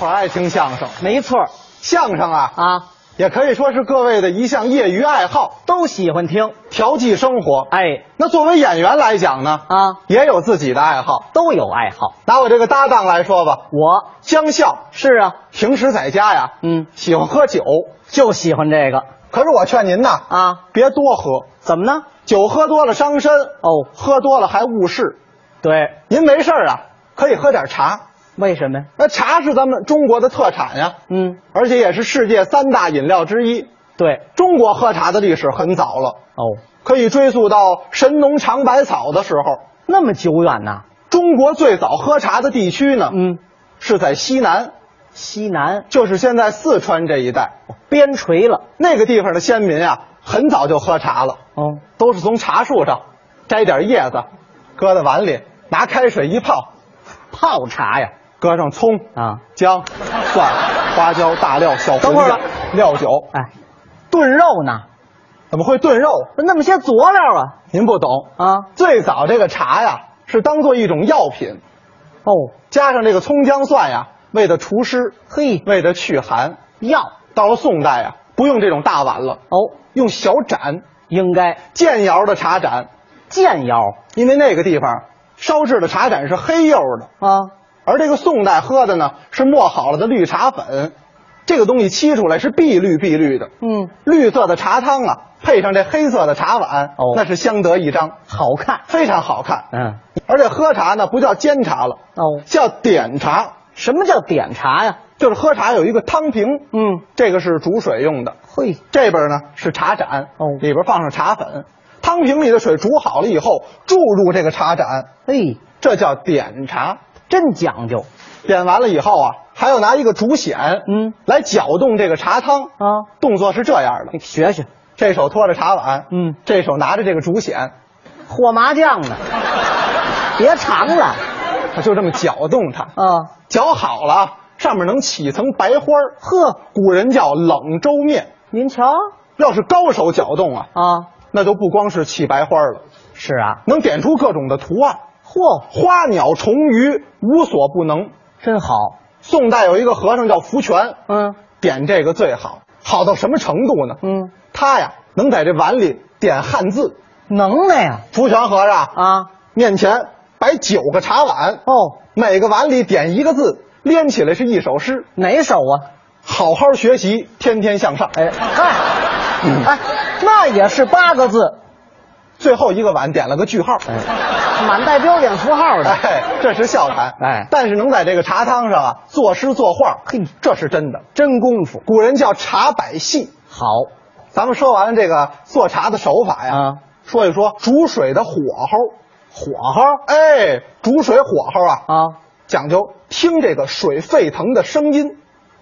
伙爱听相声，没错相声啊啊，也可以说是各位的一项业余爱好，都喜欢听。调剂生活。哎，那作为演员来讲呢，啊，也有自己的爱好。都有爱好。拿我这个搭档来说吧，我。江笑。是啊，平时在家呀，嗯，喜欢喝酒，就喜欢这个。可是我劝您呐，啊。别多喝，怎么呢？酒喝多了伤身，哦，喝多了还误事。对，您没事儿啊，可以喝点茶，为什么呀？那茶是咱们中国的特产呀，嗯，而且也是世界三大饮料之一。对，中国喝茶的历史很早了，哦，可以追溯到神农尝百草的时候。那么久远呐。中国最早喝茶的地区呢，嗯，是在西南，西南就是现在四川这一带。边陲了。那个地方的先民啊，很早就喝茶了，哦，都是从茶树上摘点叶子，搁在碗里，拿开水一泡，泡茶呀。搁上葱、啊，姜、蒜、花椒、大料、小等会料酒，哎，炖肉呢？怎么会炖肉？那么些佐料啊。您不懂。啊。最早这个茶呀，是当做一种药品，哦，加上这个葱姜蒜呀，为的除湿，嘿，为的祛寒。药。到了宋代啊，不用这种大碗了，哦，用小盏，应该。建窑的茶盏，建窑。因为那个地方烧制的茶盏是黑釉的，啊。而这个宋代喝的呢是磨好了的绿茶粉，这个东西沏出来是碧绿碧绿的，嗯，绿色的茶汤啊，配上这黑色的茶碗，哦那是相得益彰，好看。非常好看。嗯，而且喝茶呢不叫煎茶了，哦，叫点茶，什么叫点茶呀？就是喝茶有一个汤瓶，嗯，这个是煮水用的，嘿，这边呢是茶盏，哦里边放上茶粉，汤瓶里的水煮好了以后注入这个茶盏，嘿，这叫点茶。真讲究。点完了以后啊，还要拿一个竹筅，嗯，来搅动这个茶汤。啊！动作是这样的。你，学学，这手托着茶碗，嗯，这手拿着这个竹筅，和麻将呢，别尝了。他就这么搅动它，啊！搅好了，上面能起层白花儿。呵，古人叫冷粥面。您瞧。要是高手搅动啊，啊，那就不光是起白花了，是啊，能点出各种的图案，嚯，花鸟虫鱼无所不能。真好，宋代有一个和尚叫福全，嗯点这个最好，好到什么程度呢？嗯，他呀能在这碗里点汉字。能耐呀福全和尚啊！面前摆九个茶碗，哦，每个碗里点一个字，连起来是一首诗。哪首啊？好好学习，天天向上。哎哎哎，那也是八个字，最后一个碗点了个句号。哎，满带标点符号的。哎，这是笑谈。哎但是能在这个茶汤上啊作诗作画，嘿这是真的。真功夫古人叫茶百戏。好咱们说完了这个做茶的手法呀，啊，说一说煮水的火候。火候哎，煮水火候啊，啊，讲究听这个水沸腾的声音。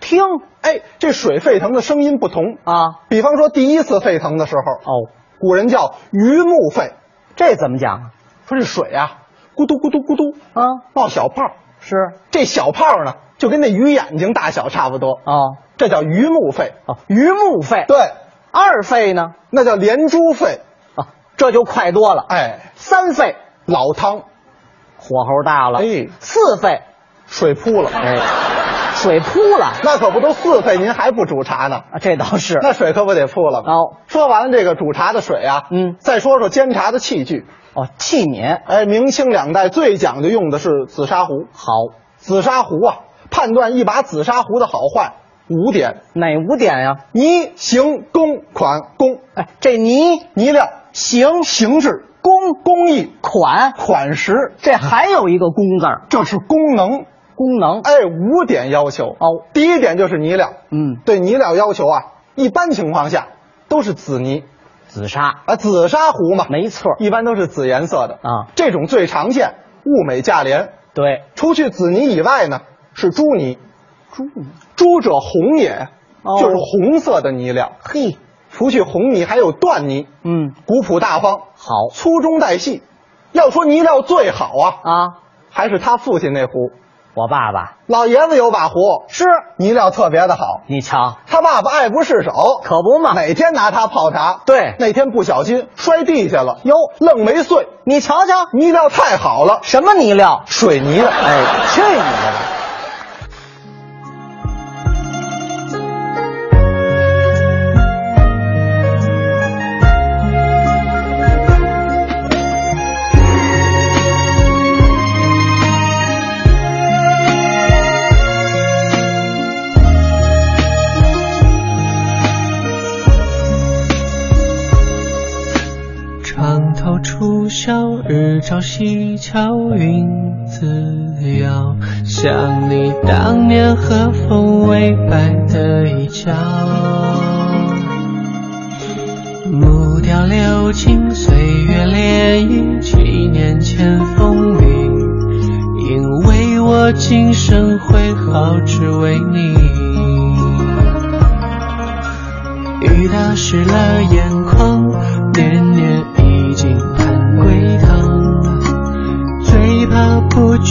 听哎，这水沸腾的声音不同。啊，比方说第一次沸腾的时候，哦，古人叫鱼目沸，这怎么讲啊？说这水啊，咕嘟咕嘟咕嘟啊，冒小泡，是。这小泡呢就跟那鱼眼睛大小差不多，哦。这叫鱼目沸。哦，鱼目肺，对，二肺呢？那叫连珠肺。啊，这就快多了。哎，三肺。老汤，火候大了，哎。四肺。水扑了。哎，水扑了那可不都四岁，您还不煮茶呢？啊，这倒是那水可不得扑了吗？哦说完了这个煮茶的水啊，嗯再说说煎茶的器具。哦，器皿哎，明清两代最讲究用的是紫砂壶。好，紫砂壶啊，判断一把紫砂壶的好坏五点：哪五点呀？泥、形、工、款、工。哎，这泥泥料、形形制、工、工艺、款，款式，这还有一个工字儿，这是功能。功能。哎，五点要求。哦。第一点就是泥料，嗯，对泥料要求啊，一般情况下都是紫泥。紫砂。啊，紫砂壶嘛，没错。一般都是紫颜色的。啊。这种最常见，物美价廉。对，除去紫泥以外呢，是朱泥。朱泥。朱者红也，哦。就是红色的泥料。嘿，除去红泥，还有缎泥，嗯，古朴大方，好。粗中带细。要说泥料最好啊，啊，还是他父亲那壶。我爸爸老爷子有把壶，是，泥料特别的好。你瞧，他爸爸爱不释手，可不嘛。每天拿它泡茶。对那天不小心摔地下了，哟愣没碎。你瞧瞧，泥料太好了，什么泥料？水泥的。哎，去你的笑，日照西桥云自遥，想你当年和风微摆的衣角。木雕流金，岁月涟漪，七年前风雨，因为我今生挥毫，只为你。雨打湿了眼眶，年年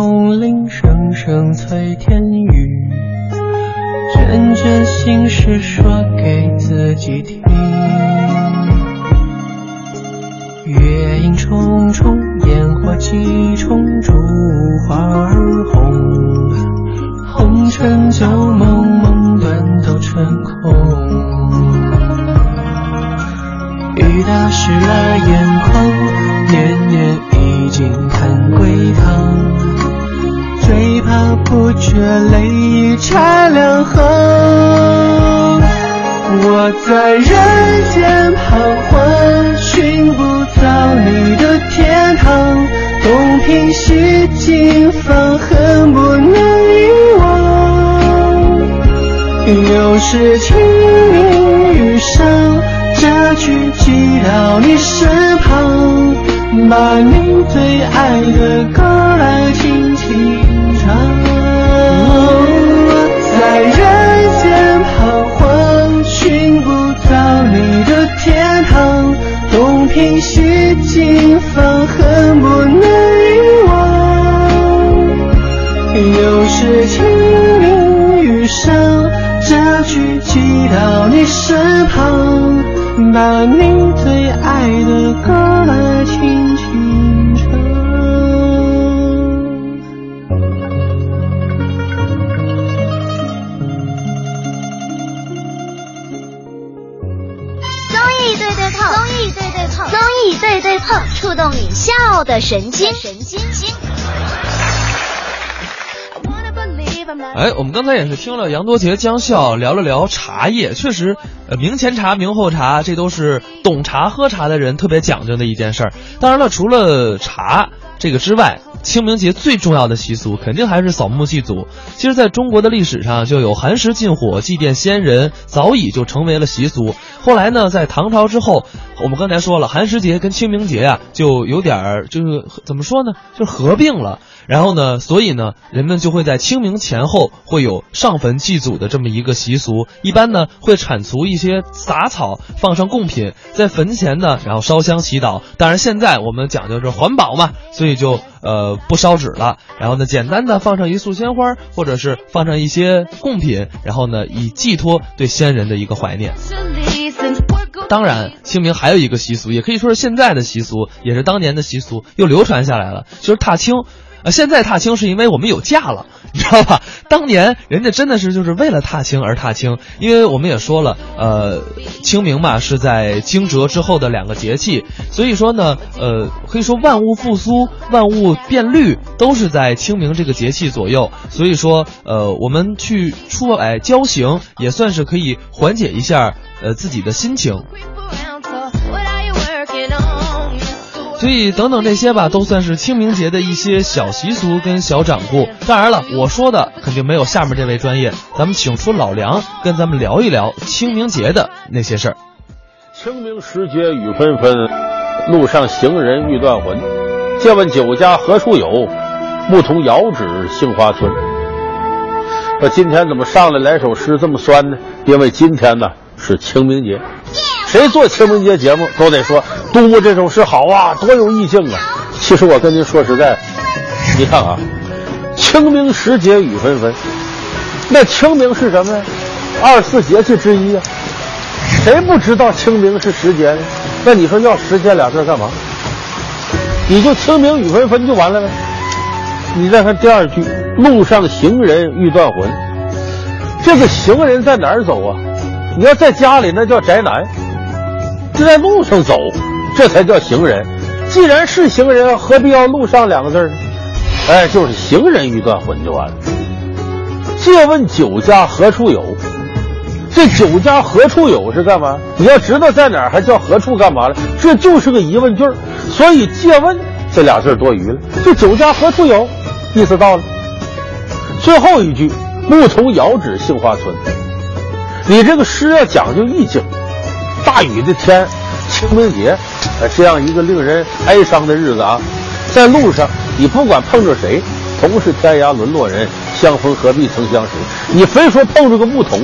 风铃，声声催天雨。卷卷心事说给自己听，月影重重，烟火寂又是清明雨上，这句寄到你身旁，把你最爱的歌来轻轻唱。在人间彷徨，寻不到你的天堂，东拼西凑，身旁，把你最爱的歌来轻轻唱。综艺对对碰，触动你笑的神经。神经经。哎，我们刚才也是听了杨多杰、江笑聊了聊茶叶，确实，呃，明前茶、明后茶，这都是懂茶、喝茶的人特别讲究的一件事儿。当然了，除了茶这个之外，清明节最重要的习俗肯定还是扫墓祭祖。其实，在中国的历史上，就有寒食禁火、祭奠先人，早已就成为了习俗。后来呢，在唐朝之后，我们刚才说了，寒食节跟清明节啊，就有点儿就是怎么说呢，就合并了。然后呢，所以呢，人们就会在清明前后会有上坟祭祖的这么一个习俗。一般呢，会铲除一些杂草，放上贡品，在坟前呢，然后烧香祈祷。当然，现在我们讲究是环保嘛，所以就呃不烧纸了。然后呢，简单的放上一束鲜花，或者是放上一些贡品，然后呢，以寄托对先人的一个怀念。当然，清明还有一个习俗，也可以说是现在的习俗，也是当年的习俗，又流传下来了，就是踏青。呃，现在踏青是因为我们有假了，你知道吧？当年人家真的是就是为了踏青而踏青，因为我们也说了，呃，清明嘛是在惊蛰之后的两个节气，所以说呢，呃，可以说万物复苏、万物变绿都是在清明这个节气左右，所以说，呃，我们去出来郊行也算是可以缓解一下呃自己的心情。所以等等这些吧，都算是清明节的一些小习俗跟小掌故。当然了，我说的肯定没有下面这位专业。咱们请出老梁，跟咱们聊一聊清明节的那些事儿。清明时节雨纷纷，路上行人欲断魂。借问酒家何处有？牧童遥指杏花村。那今天怎么上来来首诗这么酸呢？因为今天呢是清明节。谁做清明节节目都得说度过这种事好啊，多有意境啊。其实我跟您说实在，你看啊，清明时节雨纷纷，那清明是什么呀？二十四节气之一啊。谁不知道清明是时节呢？那你说要时节俩字干嘛？你就清明雨纷纷就完了呗。你再看第二句，路上行人欲断魂。这个行人在哪儿走啊？你要在家里那叫宅男，就在路上走，这才叫行人。既然是行人，何必要路上两个字呢？哎，就是行人欲断魂就完了。借问酒家何处有？这酒家何处有是干嘛？你要知道在哪儿，还叫何处干嘛了？这就是个疑问句。所以借问这俩字多余了。这酒家何处有？意思到了。最后一句，牧童遥指杏花村。你这个诗要讲究意境。大雨的天，清明节，呃，这样一个令人哀伤的日子啊，在路上，你不管碰着谁，同是天涯沦落人，相逢何必曾相识。你非说碰着个牧童，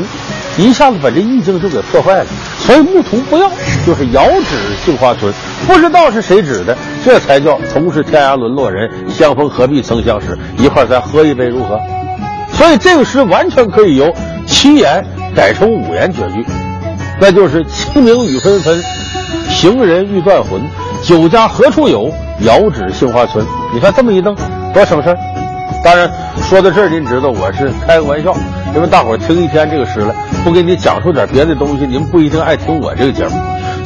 一下子把这意境就给破坏了。所以牧童不要，就是遥指杏花村，不知道是谁指的，这才叫同是天涯沦落人，相逢何必曾相识。一块咱喝一杯如何？所以这个诗完全可以由七言改成五言绝句，那就是清明雨纷纷，行人欲断魂，酒家何处有？遥指杏花村。你看这么一弄，多省事儿。当然，说到这儿，您知道我是开个玩笑，因为大伙儿听一天这个诗了，不给你讲述点别的东西，您不一定爱听我这个节目。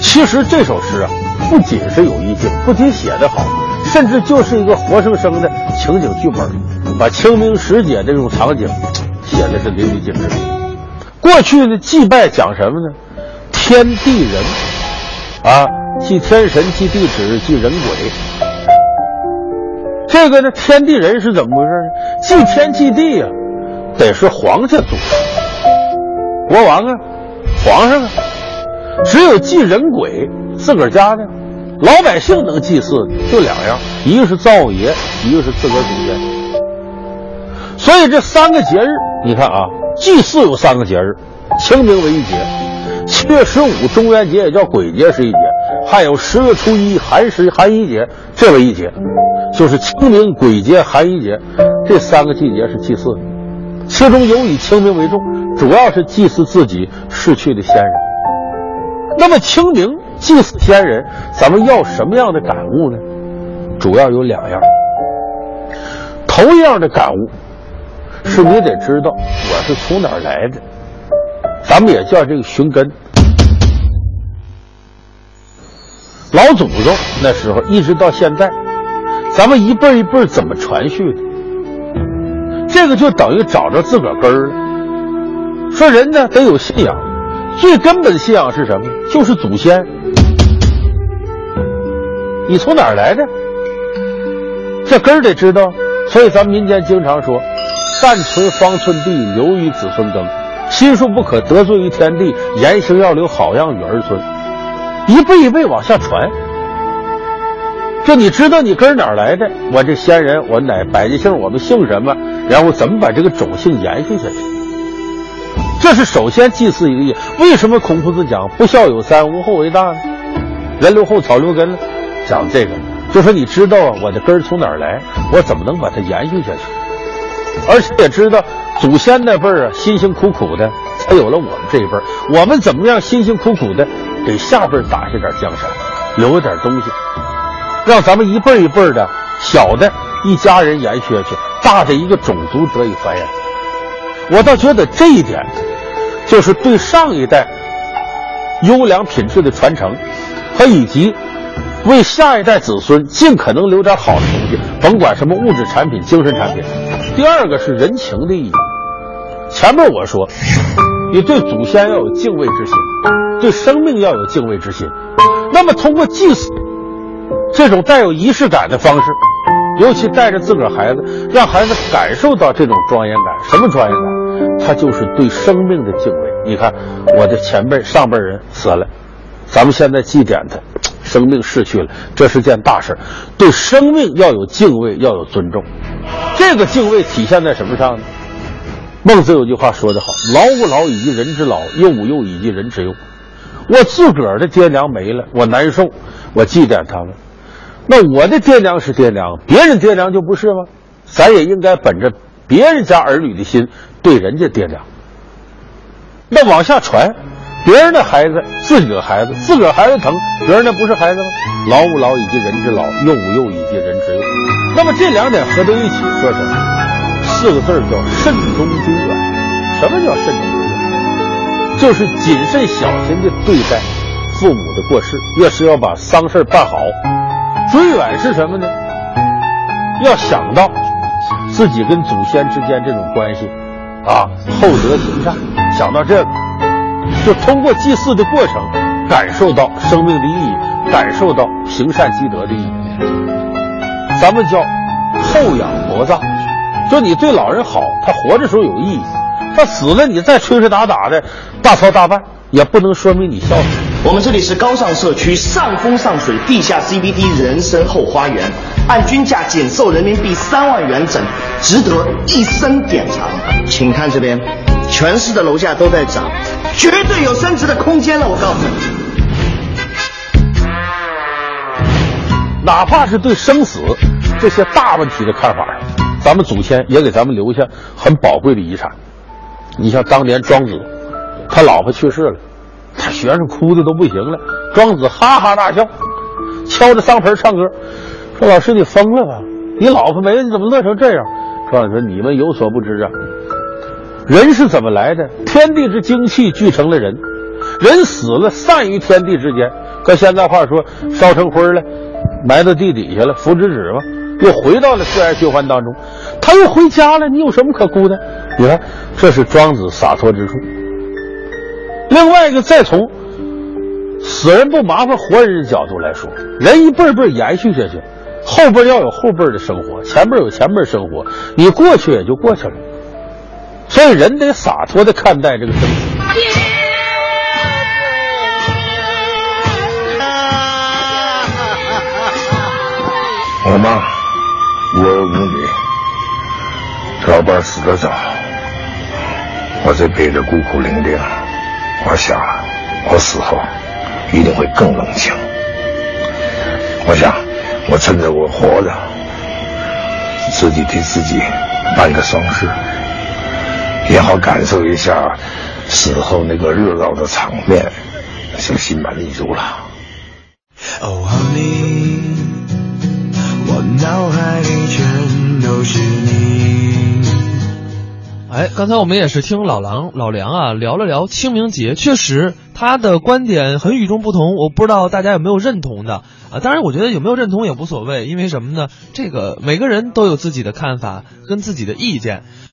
其实这首诗啊，不仅是有意境，不仅写得好，甚至就是一个活生生的情景剧本，把清明时节这种场景写的是淋漓尽致。过去呢，祭拜讲什么呢？天地人，啊，祭天神，祭地支，祭人鬼。这个呢，天地人是怎么回事呢？祭天祭地呀，得是皇家组织，国王啊，皇上啊，只有祭人鬼，自个儿家呢，老百姓能祭祀就两样，一个是灶王爷，一个是自个儿祖先。所以这三个节日，你看啊，祭祀有三个节日，清明为一节，七月十五中元节也叫鬼节是一节，还有十月初一寒食寒衣节，这为一节。就是清明、鬼节、寒衣节，这三个季节是祭祀，其中有以清明为重，主要是祭祀自己逝去的先人。那么清明祭祀先人，咱们要什么样的感悟呢？主要有两样。头一样的感悟，是你得知道我是从哪儿来的，咱们也叫这个寻根。老祖宗那时候一直到现在。咱们一辈一辈怎么传续的？这个就等于找着自个儿根儿了。说人呢得有信仰，最根本的信仰是什么？就是祖先。你从哪儿来的？这根儿得知道。所以咱们民间经常说：“但存方寸地，留于子孙耕。心术不可得罪于天地，言行要留好样与儿孙。”一辈一辈往下传。就你知道你根儿哪儿来的？我这先人，我乃百家姓，我们姓什么？然后怎么把这个种姓延续下去？这是首先祭祀一个意。为什么孔夫子讲“不孝有三，无后为大”呢？人留后，草留根呢？讲这个，就说你知道，我的根儿从哪儿来？我怎么能把它延续下去？而且也知道祖先那辈儿啊，辛辛苦苦的，才有了我们这一辈儿。我们怎么样辛辛苦苦的给下辈儿打下点江山，留点东西？让咱们一辈儿一辈儿的小的一家人延续下去，大的一个种族得以繁衍。我倒觉得这一点，就是对上一代优良品质的传承，和以及为下一代子孙尽可能留点好的东西，甭管什么物质产品、精神产品。第二个是人情的意义。前面我说，你对祖先要有敬畏之心，对生命要有敬畏之心。那么通过祭祀。这种带有仪式感的方式，尤其带着自个儿孩子，让孩子感受到这种庄严感。什么庄严感？他就是对生命的敬畏。你看，我的前辈、上辈人死了，咱们现在祭奠他，生命逝去了，这是件大事。对生命要有敬畏，要有尊重。这个敬畏体现在什么上呢？孟子有句话说得好：“老吾老以及人之老，幼吾幼以及人之幼。”我自个儿的爹娘没了，我难受，我祭奠他们。那我的爹娘是爹娘，别人爹娘就不是吗？咱也应该本着别人家儿女的心对人家爹娘。那往下传，别人的孩子，自己的孩子，自个儿孩子疼，别人那不是孩子吗？老吾老以及人之老，幼吾幼以及人之幼。那么这两点合在一起说什么？四个字叫慎终追远。什么叫慎终追远？就是谨慎小心的对待父母的过世，越是要把丧事办好。追远是什么呢？要想到自己跟祖先之间这种关系，啊，厚德行善，想到这个，就通过祭祀的过程，感受到生命的意义，感受到行善积德的意义。咱们叫厚养薄葬，就你对老人好，他活着时候有意义，他死了你再吹吹打打的大操大办，也不能说明你孝顺。我们这里是高尚社区，上风上水，地下 CBD 人生后花园，按均价仅售人民币三万元整，值得一生典藏。请看这边，全市的楼价都在涨，绝对有升值的空间了。我告诉你，哪怕是对生死这些大问题的看法，咱们祖先也给咱们留下很宝贵的遗产。你像当年庄子，他老婆去世了。他学生哭的都不行了，庄子哈哈大笑，敲着丧盆唱歌，说：“老师你疯了吧？你老婆没了，你怎么乐成这样？”庄子说：“你们有所不知啊，人是怎么来的？天地之精气聚成了人，人死了散于天地之间。搁现在话说，烧成灰了，埋到地底下了，符纸纸嘛，又回到了自然循环当中。他又回家了，你有什么可哭的？你看，这是庄子洒脱之处。”另外一个，再从死人不麻烦活人的角度来说，人一辈辈延续下去，后辈要有后辈的生活，前辈有前辈生活，你过去也就过去了。所以人得洒脱的看待这个生死。我妈老伴死得早，我这辈子孤苦伶仃。我想，我死后一定会更冷清。我想，我趁着我活着，自己替自己办个丧事，也好感受一下死后那个热闹的场面，就心满意足了。哦，Honey，我脑海里全都是你。哎，刚才我们也是听老狼老梁啊聊了聊清明节，确实他的观点很与众不同，我不知道大家有没有认同的啊？当然，我觉得有没有认同也无所谓，因为什么呢？这个每个人都有自己的看法跟自己的意见。